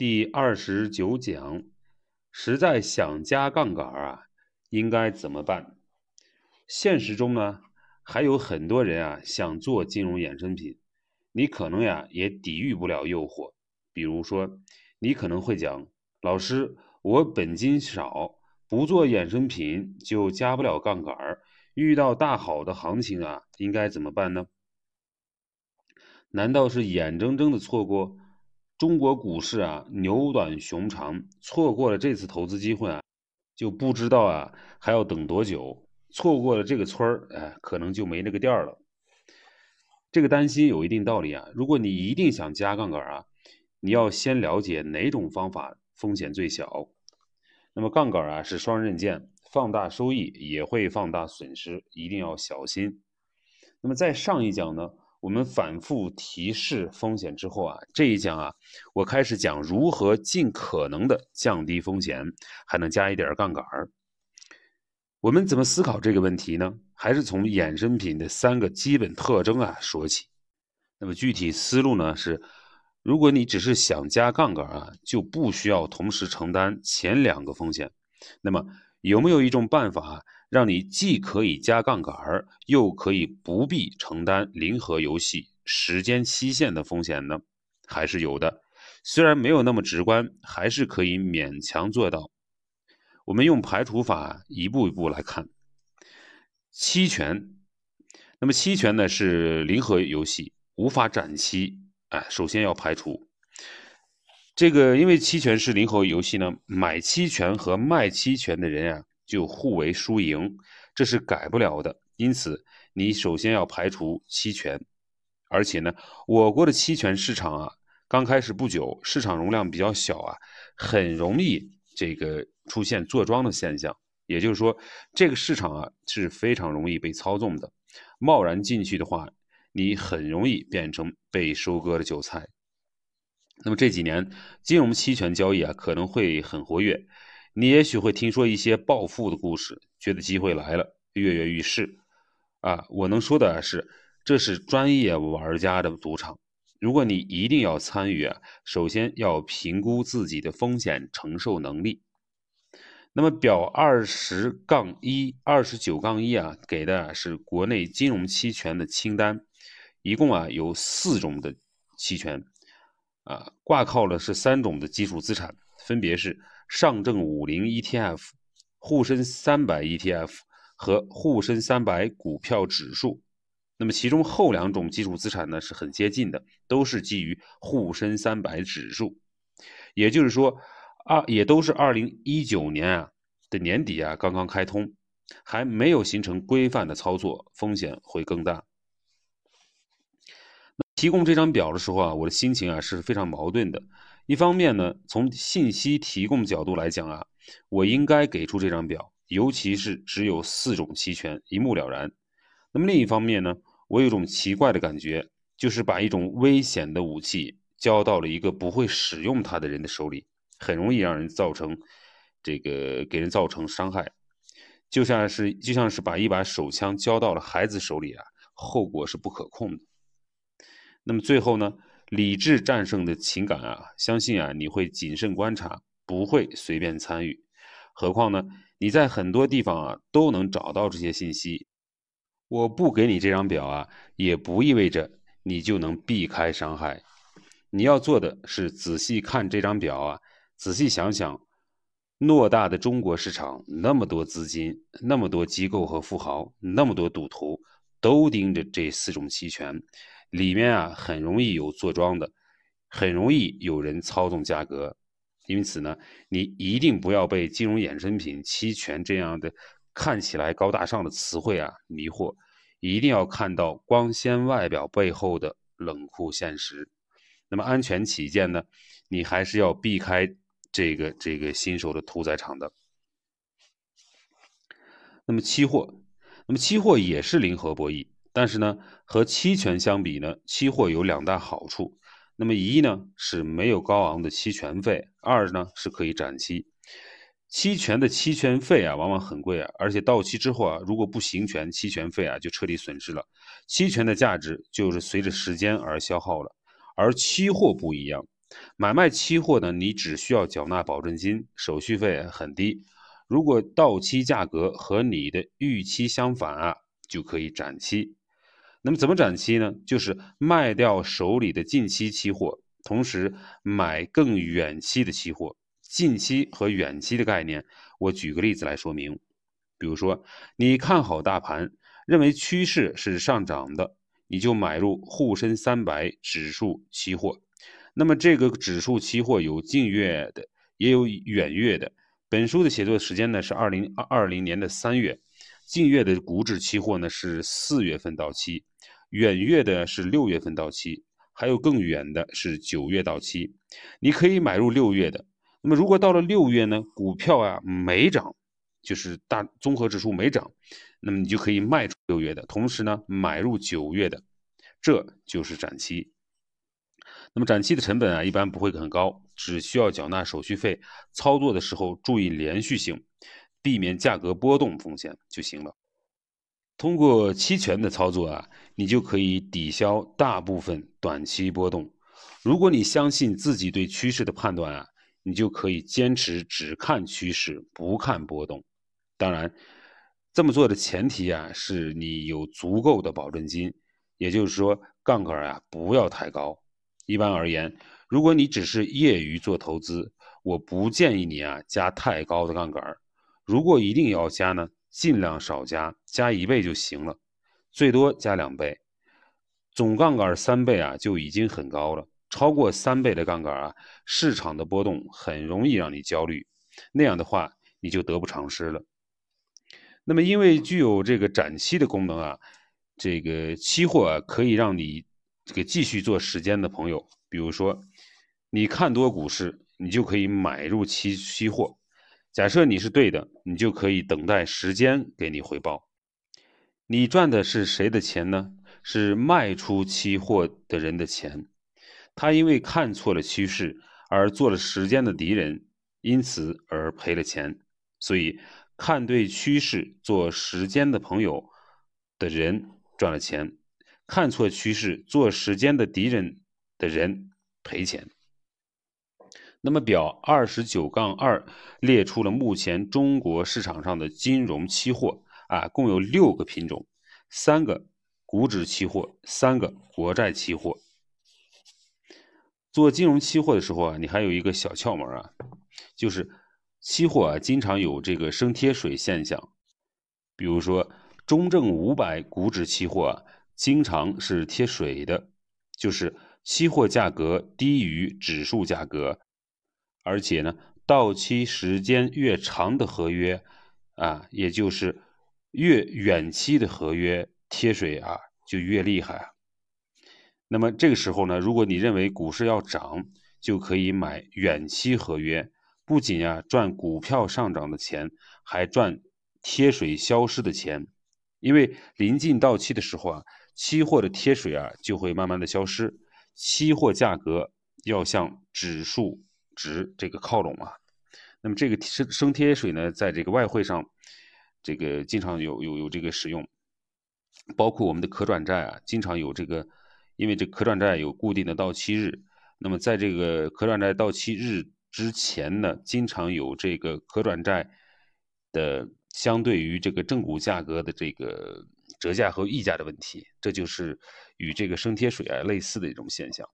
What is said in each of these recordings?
第二十九讲，实在想加杠杆啊，应该怎么办？现实中呢，还有很多人啊想做金融衍生品，你可能呀也抵御不了诱惑。比如说，你可能会讲，老师，我本金少，不做衍生品就加不了杠杆，遇到大好的行情啊，应该怎么办呢？难道是眼睁睁的错过？中国股市啊，牛短熊长，错过了这次投资机会啊，就不知道啊还要等多久。错过了这个村儿，哎，可能就没那个店儿了。这个担心有一定道理啊。如果你一定想加杠杆啊，你要先了解哪种方法风险最小。那么杠杆啊是双刃剑，放大收益也会放大损失，一定要小心。那么在上一讲呢？我们反复提示风险之后啊，这一讲啊，我开始讲如何尽可能的降低风险，还能加一点杠杆儿。我们怎么思考这个问题呢？还是从衍生品的三个基本特征啊说起。那么具体思路呢是，如果你只是想加杠杆啊，就不需要同时承担前两个风险。那么有没有一种办法？让你既可以加杠杆儿，又可以不必承担零和游戏时间期限的风险呢？还是有的，虽然没有那么直观，还是可以勉强做到。我们用排除法一步一步来看。期权，那么期权呢是零和游戏，无法展期。哎，首先要排除这个，因为期权是零和游戏呢，买期权和卖期权的人啊。就互为输赢，这是改不了的。因此，你首先要排除期权。而且呢，我国的期权市场啊，刚开始不久，市场容量比较小啊，很容易这个出现坐庄的现象。也就是说，这个市场啊是非常容易被操纵的。贸然进去的话，你很容易变成被收割的韭菜。那么这几年金融期权交易啊，可能会很活跃。你也许会听说一些暴富的故事，觉得机会来了，跃跃欲试。啊，我能说的是，这是专业玩家的赌场。如果你一定要参与啊，首先要评估自己的风险承受能力。那么表二十杠一、二十九杠一啊，给的是国内金融期权的清单，一共啊有四种的期权，啊，挂靠的是三种的基础资产，分别是。上证五零 ETF、沪深三百 ETF 和沪深三百股票指数，那么其中后两种基础资产呢是很接近的，都是基于沪深三百指数，也就是说，二也都是二零一九年啊的年底啊刚刚开通，还没有形成规范的操作，风险会更大。提供这张表的时候啊，我的心情啊是非常矛盾的。一方面呢，从信息提供角度来讲啊，我应该给出这张表，尤其是只有四种期权，一目了然。那么另一方面呢，我有一种奇怪的感觉，就是把一种危险的武器交到了一个不会使用它的人的手里，很容易让人造成这个给人造成伤害，就像是就像是把一把手枪交到了孩子手里啊，后果是不可控的。那么最后呢？理智战胜的情感啊，相信啊你会谨慎观察，不会随便参与。何况呢，你在很多地方啊都能找到这些信息。我不给你这张表啊，也不意味着你就能避开伤害。你要做的是仔细看这张表啊，仔细想想，偌大的中国市场，那么多资金，那么多机构和富豪，那么多赌徒，都盯着这四种期权。里面啊很容易有坐庄的，很容易有人操纵价格，因此呢，你一定不要被金融衍生品、期权这样的看起来高大上的词汇啊迷惑，一定要看到光鲜外表背后的冷酷现实。那么安全起见呢，你还是要避开这个这个新手的屠宰场的。那么期货，那么期货也是零和博弈。但是呢，和期权相比呢，期货有两大好处。那么一呢是没有高昂的期权费，二呢是可以展期。期权的期权费啊，往往很贵啊，而且到期之后啊，如果不行权，期权费啊就彻底损失了。期权的价值就是随着时间而消耗了。而期货不一样，买卖期货呢，你只需要缴纳保证金，手续费很低。如果到期价格和你的预期相反啊，就可以展期。那么怎么展期呢？就是卖掉手里的近期期货，同时买更远期的期货。近期和远期的概念，我举个例子来说明。比如说，你看好大盘，认为趋势是上涨的，你就买入沪深三百指数期货。那么这个指数期货有近月的，也有远月的。本书的写作时间呢是二零二零年的三月，近月的股指期货呢是四月份到期，远月的是六月份到期，还有更远的是九月到期。你可以买入六月的。那么如果到了六月呢，股票啊没涨，就是大综合指数没涨，那么你就可以卖出六月的，同时呢买入九月的，这就是展期。那么展期的成本啊，一般不会很高，只需要缴纳手续费。操作的时候注意连续性，避免价格波动风险就行了。通过期权的操作啊，你就可以抵消大部分短期波动。如果你相信自己对趋势的判断啊，你就可以坚持只看趋势，不看波动。当然，这么做的前提啊，是你有足够的保证金，也就是说，杠杆啊不要太高。一般而言，如果你只是业余做投资，我不建议你啊加太高的杠杆。如果一定要加呢，尽量少加，加一倍就行了，最多加两倍。总杠杆三倍啊就已经很高了，超过三倍的杠杆啊，市场的波动很容易让你焦虑，那样的话你就得不偿失了。那么因为具有这个展期的功能啊，这个期货啊可以让你。这个继续做时间的朋友，比如说你看多股市，你就可以买入期期货。假设你是对的，你就可以等待时间给你回报。你赚的是谁的钱呢？是卖出期货的人的钱。他因为看错了趋势而做了时间的敌人，因此而赔了钱。所以看对趋势做时间的朋友的人赚了钱。看错趋势做时间的敌人的人赔钱。那么表二十九杠二列出了目前中国市场上的金融期货啊，共有六个品种，三个股指期货，三个国债期货。做金融期货的时候啊，你还有一个小窍门啊，就是期货啊经常有这个升贴水现象，比如说中证五百股指期货啊。经常是贴水的，就是期货价格低于指数价格，而且呢，到期时间越长的合约啊，也就是越远期的合约贴水啊，就越厉害。那么这个时候呢，如果你认为股市要涨，就可以买远期合约，不仅啊赚股票上涨的钱，还赚贴水消失的钱，因为临近到期的时候啊。期货的贴水啊，就会慢慢的消失。期货价格要向指数值这个靠拢啊。那么这个升升贴水呢，在这个外汇上，这个经常有有有这个使用，包括我们的可转债啊，经常有这个，因为这可转债有固定的到期日。那么在这个可转债到期日之前呢，经常有这个可转债的相对于这个正股价格的这个。折价和溢价的问题，这就是与这个升贴水啊类似的一种现象。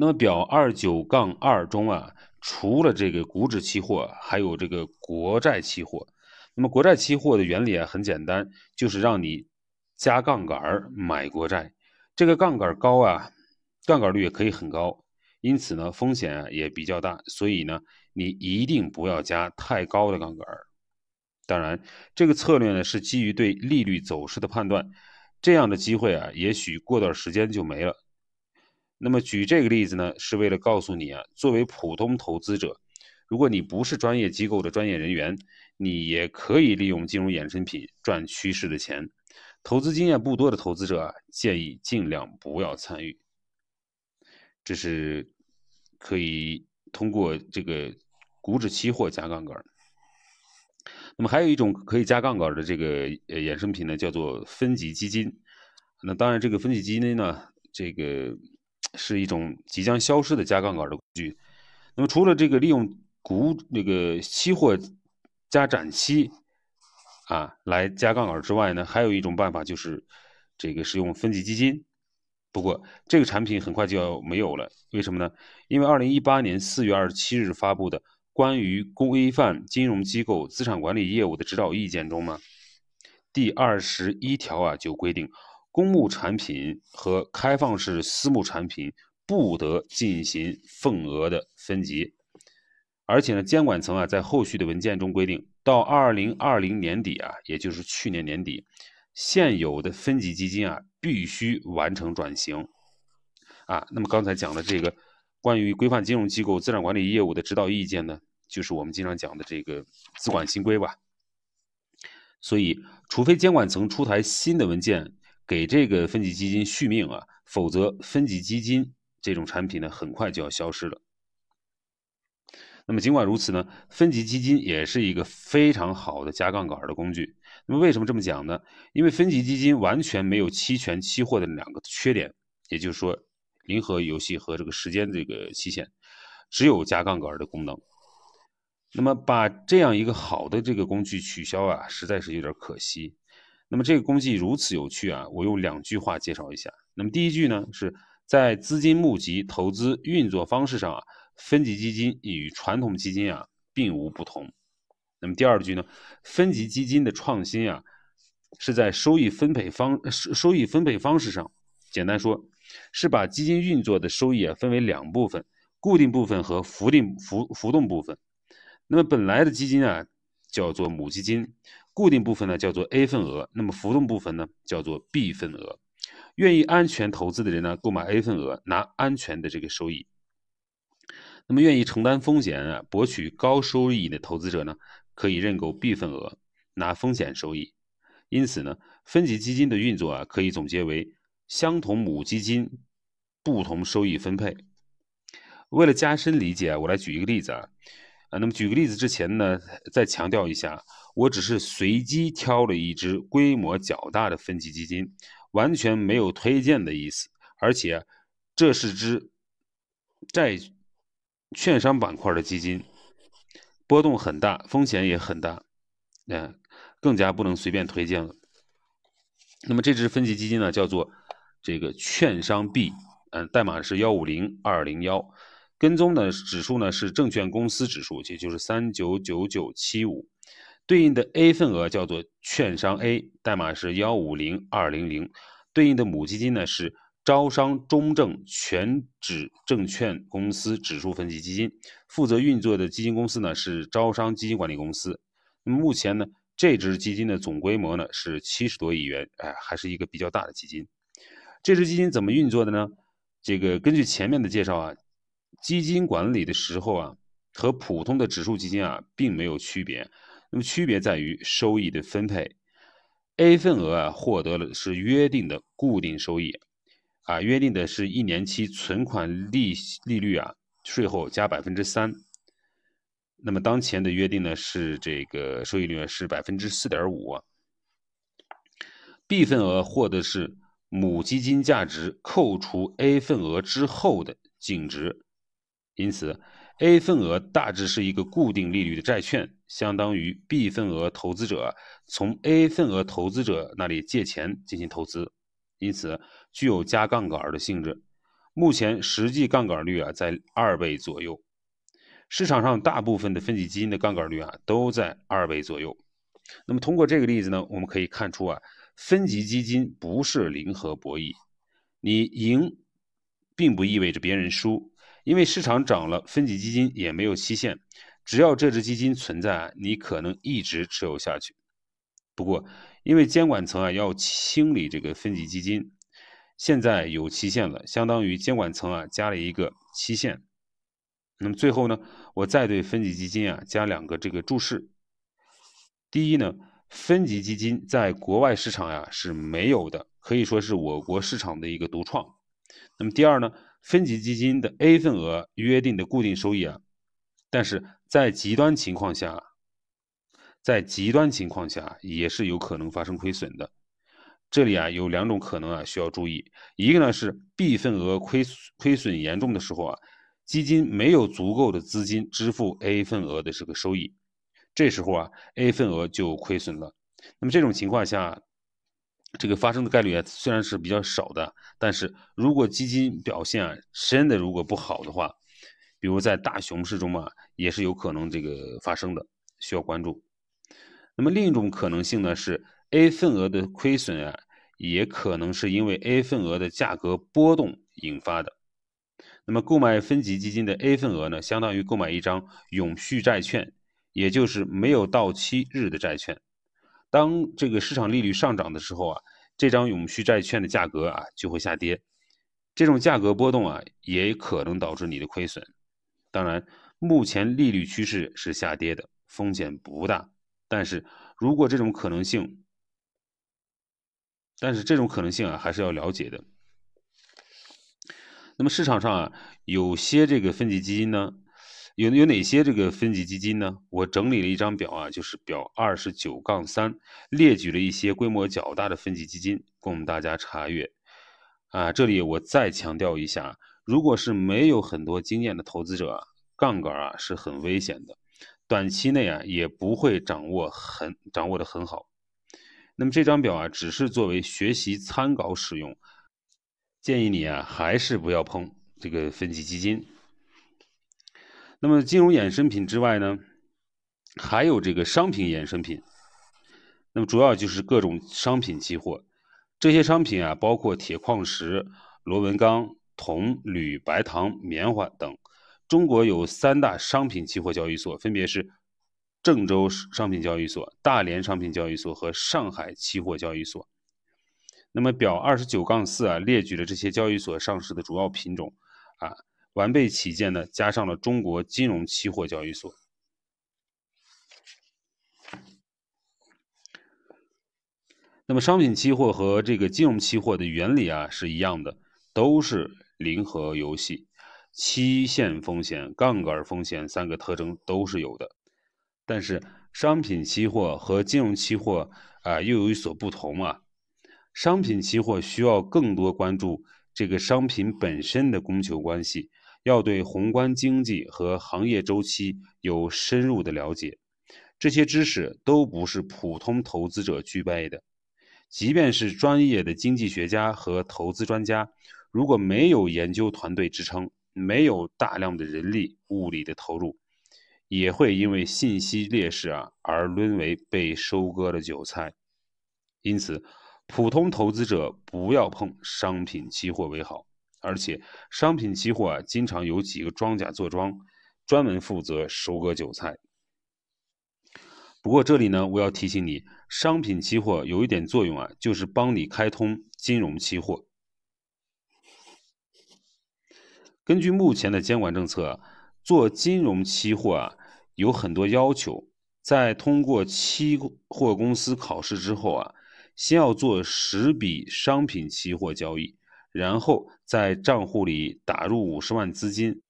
那么表二九杠二中啊，除了这个股指期货，还有这个国债期货。那么国债期货的原理啊很简单，就是让你加杠杆买国债。这个杠杆高啊，杠杆率也可以很高，因此呢风险啊也比较大。所以呢，你一定不要加太高的杠杆。当然，这个策略呢是基于对利率走势的判断，这样的机会啊，也许过段时间就没了。那么举这个例子呢，是为了告诉你啊，作为普通投资者，如果你不是专业机构的专业人员，你也可以利用金融衍生品赚趋势的钱。投资经验不多的投资者啊，建议尽量不要参与。这是可以通过这个股指期货加杠杆。那么还有一种可以加杠杆的这个呃衍生品呢，叫做分级基金。那当然，这个分级基金呢，这个是一种即将消失的加杠杆的工具。那么除了这个利用股那个期货加展期啊来加杠杆之外呢，还有一种办法就是这个使用分级基金。不过这个产品很快就要没有了，为什么呢？因为二零一八年四月二十七日发布的关于规范金融机构资产管理业务的指导意见中呢，第二十一条啊就规定，公募产品和开放式私募产品不得进行份额的分级，而且呢，监管层啊在后续的文件中规定，到二零二零年底啊，也就是去年年底。现有的分级基金啊，必须完成转型啊。那么刚才讲的这个关于规范金融机构资产管理业务的指导意见呢，就是我们经常讲的这个资管新规吧。所以，除非监管层出台新的文件给这个分级基金续命啊，否则分级基金这种产品呢，很快就要消失了。那么尽管如此呢，分级基金也是一个非常好的加杠杆的工具。那么为什么这么讲呢？因为分级基金完全没有期权、期货的两个缺点，也就是说零和游戏和这个时间这个期限，只有加杠杆的功能。那么把这样一个好的这个工具取消啊，实在是有点可惜。那么这个工具如此有趣啊，我用两句话介绍一下。那么第一句呢，是在资金募集、投资运作方式上啊。分级基金与传统基金啊并无不同。那么第二句呢？分级基金的创新啊，是在收益分配方收益分配方式上。简单说，是把基金运作的收益啊分为两部分：固定部分和浮定浮浮动部分。那么本来的基金啊叫做母基金，固定部分呢叫做 A 份额，那么浮动部分呢叫做 B 份额。愿意安全投资的人呢，购买 A 份额，拿安全的这个收益。那么，愿意承担风险啊，博取高收益的投资者呢，可以认购 B 份额，拿风险收益。因此呢，分级基金的运作啊，可以总结为相同母基金，不同收益分配。为了加深理解啊，我来举一个例子啊。啊，那么举个例子之前呢，再强调一下，我只是随机挑了一只规模较大的分级基金，完全没有推荐的意思。而且，这是只债。券商板块的基金波动很大，风险也很大，嗯，更加不能随便推荐了。那么这支分级基金呢，叫做这个券商 B，嗯，代码是幺五零二零幺，跟踪的指数呢是证券公司指数，也就是三九九九七五，对应的 A 份额叫做券商 A，代码是幺五零二零零，对应的母基金呢是。招商中证全指证券公司指数分级基金负责运作的基金公司呢是招商基金管理公司。那么目前呢，这支基金的总规模呢是七十多亿元，哎，还是一个比较大的基金。这支基金怎么运作的呢？这个根据前面的介绍啊，基金管理的时候啊，和普通的指数基金啊并没有区别。那么区别在于收益的分配。A 份额啊获得了是约定的固定收益。啊，约定的是一年期存款利利率啊，税后加百分之三。那么当前的约定呢是这个收益率是百分之四点五。B 份额获得是母基金价值扣除 A 份额之后的净值，因此 A 份额大致是一个固定利率的债券，相当于 B 份额投资者从 A 份额投资者那里借钱进行投资。因此，具有加杠杆的性质。目前实际杠杆率啊在二倍左右，市场上大部分的分级基金的杠杆率啊都在二倍左右。那么通过这个例子呢，我们可以看出啊，分级基金不是零和博弈，你赢并不意味着别人输，因为市场涨了，分级基金也没有期限，只要这只基金存在，你可能一直持有下去。不过，因为监管层啊要清理这个分级基金，现在有期限了，相当于监管层啊加了一个期限。那么最后呢，我再对分级基金啊加两个这个注释。第一呢，分级基金在国外市场呀是没有的，可以说是我国市场的一个独创。那么第二呢，分级基金的 A 份额约定的固定收益啊，但是在极端情况下。在极端情况下，也是有可能发生亏损的。这里啊有两种可能啊需要注意，一个呢是 B 份额亏亏损严重的时候啊，基金没有足够的资金支付 A 份额的这个收益，这时候啊 A 份额就亏损了。那么这种情况下，这个发生的概率啊虽然是比较少的，但是如果基金表现啊真的如果不好的话，比如在大熊市中嘛，也是有可能这个发生的，需要关注。那么另一种可能性呢是。A 份额的亏损啊，也可能是因为 A 份额的价格波动引发的。那么购买分级基金的 A 份额呢，相当于购买一张永续债券，也就是没有到期日的债券。当这个市场利率上涨的时候啊，这张永续债券的价格啊就会下跌。这种价格波动啊，也可能导致你的亏损。当然，目前利率趋势是下跌的，风险不大。但是如果这种可能性，但是这种可能性啊，还是要了解的。那么市场上啊，有些这个分级基金呢，有有哪些这个分级基金呢？我整理了一张表啊，就是表二十九杠三，列举了一些规模较大的分级基金，供大家查阅。啊，这里我再强调一下，如果是没有很多经验的投资者，杠杆啊是很危险的，短期内啊也不会掌握很掌握的很好。那么这张表啊，只是作为学习参考使用，建议你啊，还是不要碰这个分级基金。那么金融衍生品之外呢，还有这个商品衍生品，那么主要就是各种商品期货。这些商品啊，包括铁矿石、螺纹钢、铜、铝、白糖、棉花等。中国有三大商品期货交易所，分别是。郑州商品交易所、大连商品交易所和上海期货交易所。那么表二十九杠四啊，列举了这些交易所上市的主要品种啊，完备起见呢，加上了中国金融期货交易所。那么商品期货和这个金融期货的原理啊是一样的，都是零和游戏，期限风险、杠杆风险三个特征都是有的。但是商品期货和金融期货啊又有所不同啊。商品期货需要更多关注这个商品本身的供求关系，要对宏观经济和行业周期有深入的了解。这些知识都不是普通投资者具备的。即便是专业的经济学家和投资专家，如果没有研究团队支撑，没有大量的人力物力的投入。也会因为信息劣势啊而沦为被收割的韭菜，因此，普通投资者不要碰商品期货为好。而且，商品期货啊经常有几个庄家坐庄，专门负责收割韭菜。不过这里呢，我要提醒你，商品期货有一点作用啊，就是帮你开通金融期货。根据目前的监管政策，做金融期货啊。有很多要求，在通过期货公司考试之后啊，先要做十笔商品期货交易，然后在账户里打入五十万资金，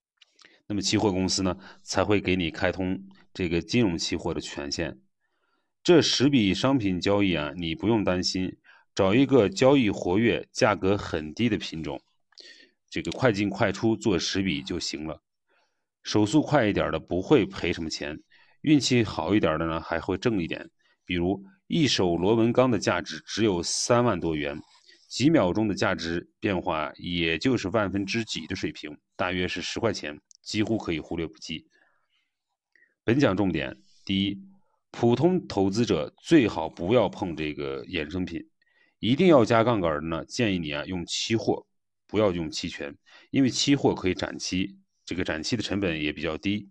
那么期货公司呢才会给你开通这个金融期货的权限。这十笔商品交易啊，你不用担心，找一个交易活跃、价格很低的品种，这个快进快出做十笔就行了。手速快一点的不会赔什么钱，运气好一点的呢还会挣一点。比如一手螺纹钢的价值只有三万多元，几秒钟的价值变化也就是万分之几的水平，大约是十块钱，几乎可以忽略不计。本讲重点：第一，普通投资者最好不要碰这个衍生品，一定要加杠杆的呢，建议你啊用期货，不要用期权，因为期货可以展期。这个展期的成本也比较低。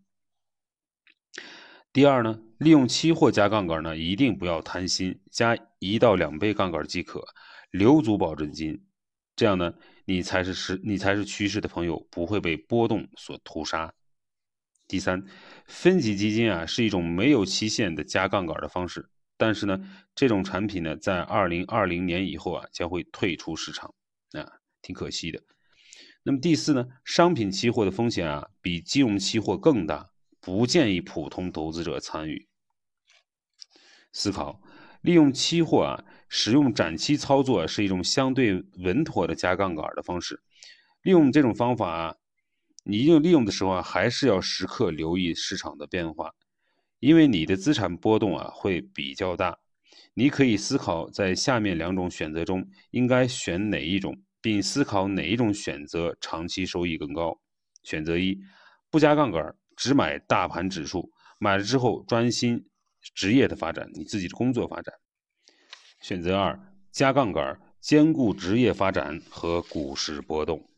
第二呢，利用期货加杠杆呢，一定不要贪心，加一到两倍杠杆即可，留足保证金。这样呢，你才是实，你才是趋势的朋友，不会被波动所屠杀。第三，分级基金啊，是一种没有期限的加杠杆的方式，但是呢，这种产品呢，在二零二零年以后啊，将会退出市场，啊，挺可惜的。那么第四呢，商品期货的风险啊比金融期货更大，不建议普通投资者参与。思考：利用期货啊，使用展期操作是一种相对稳妥的加杠杆的方式。利用这种方法啊，你用利用的时候啊，还是要时刻留意市场的变化，因为你的资产波动啊会比较大。你可以思考在下面两种选择中应该选哪一种，并思考哪一种选择长期收益更高。选择一，不加杠杆，只买大盘指数，买了之后专心职业的发展，你自己的工作发展。选择二，加杠杆，兼顾职业发展和股市波动。